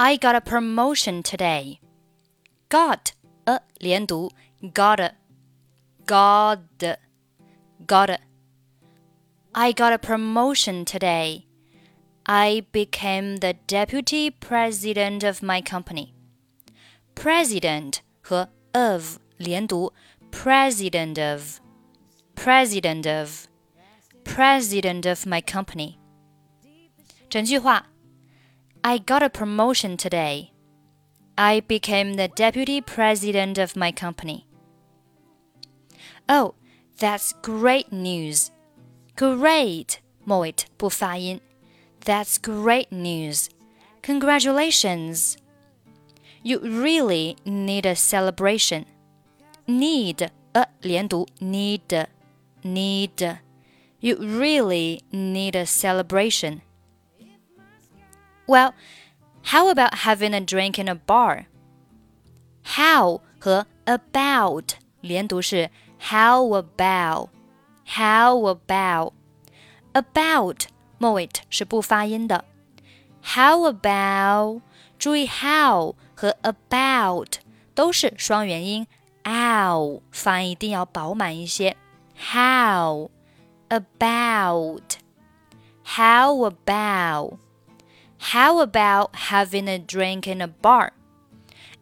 I got a promotion today. Got a 连读，got a, got a, got a. I got a promotion today. I became the deputy president of my company. President 和 of 连读，president of, president of, president of my company. 整句话 ，I got a promotion today. I became the deputy president of my company. Oh, that's great news. Great 末尾不发音。That's great news. Congratulations. You really need a celebration. Need 呃连读 need need. You really need a celebration. Well, how about having a drink in a bar? How 和 about 连读是 how about how about about 末尾是不发音的。How about 注意 how 和 about 都是双元音，ow 发音一定要饱满一些。How about How about How about having a drink in a bar?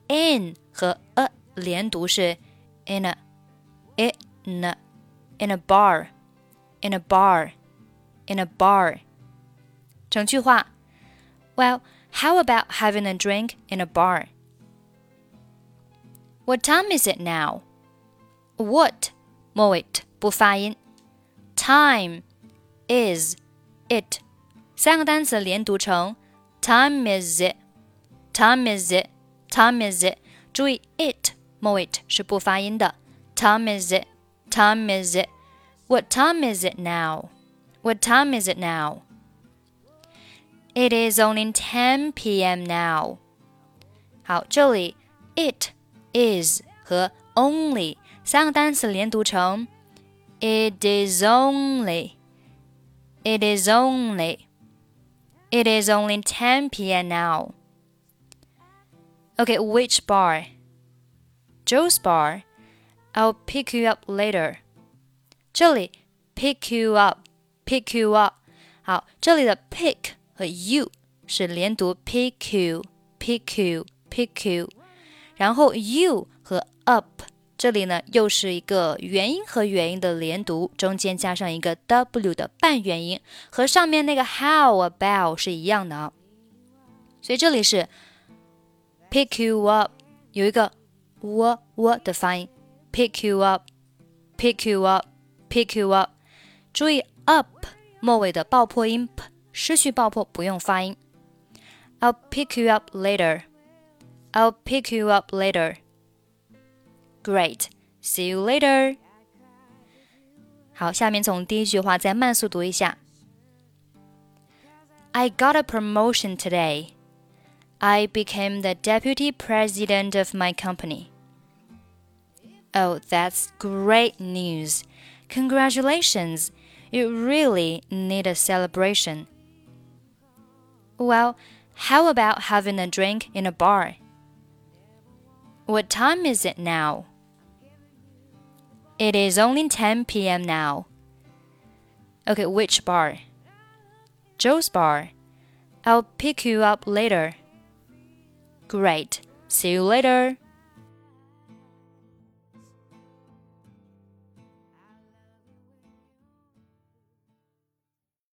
In 和 a 连读是 in a in a in a bar in a bar in a bar. 整句话，Well, how about having a drink in a bar? What time is it now? What 末尾不发音。Time is it 三个单词连读成 Time is it, time is it, time is it。注意 it 末尾是不发音的。Time is it, time is it. What time is it now? What time is it now? It is only 10 p.m. now. 好，这里 it is 和 only 三个单词连读成 It is only. It is only. It is only 10 p.m. now. Okay, which bar? Joe's bar. I'll pick you up later. 这里 pick you up, pick you up. 好，这里的 pick 和 you 是连读 pick you, pick you, pick you。然后 you 和 up 这里呢又是一个元音和元音的连读，中间加上一个 w 的半元音，和上面那个 how about 是一样的啊。所以这里是 pick you up，有一个 w w 的发音，pick you up，pick you up，pick you up。注意 up 末尾的爆破音 p 失去爆破，不用发音。I'll pick you up later. I'll pick you up later. Great. See you later. 好，下面从第一句话再慢速读一下。I got a promotion today. I became the deputy president of my company. Oh, that's great news. Congratulations. You really need a celebration. Well, how about having a drink in a bar? What time is it now? It is only 10 p.m. now. Okay, which bar? Joe's bar. I'll pick you up later. Great. See you later.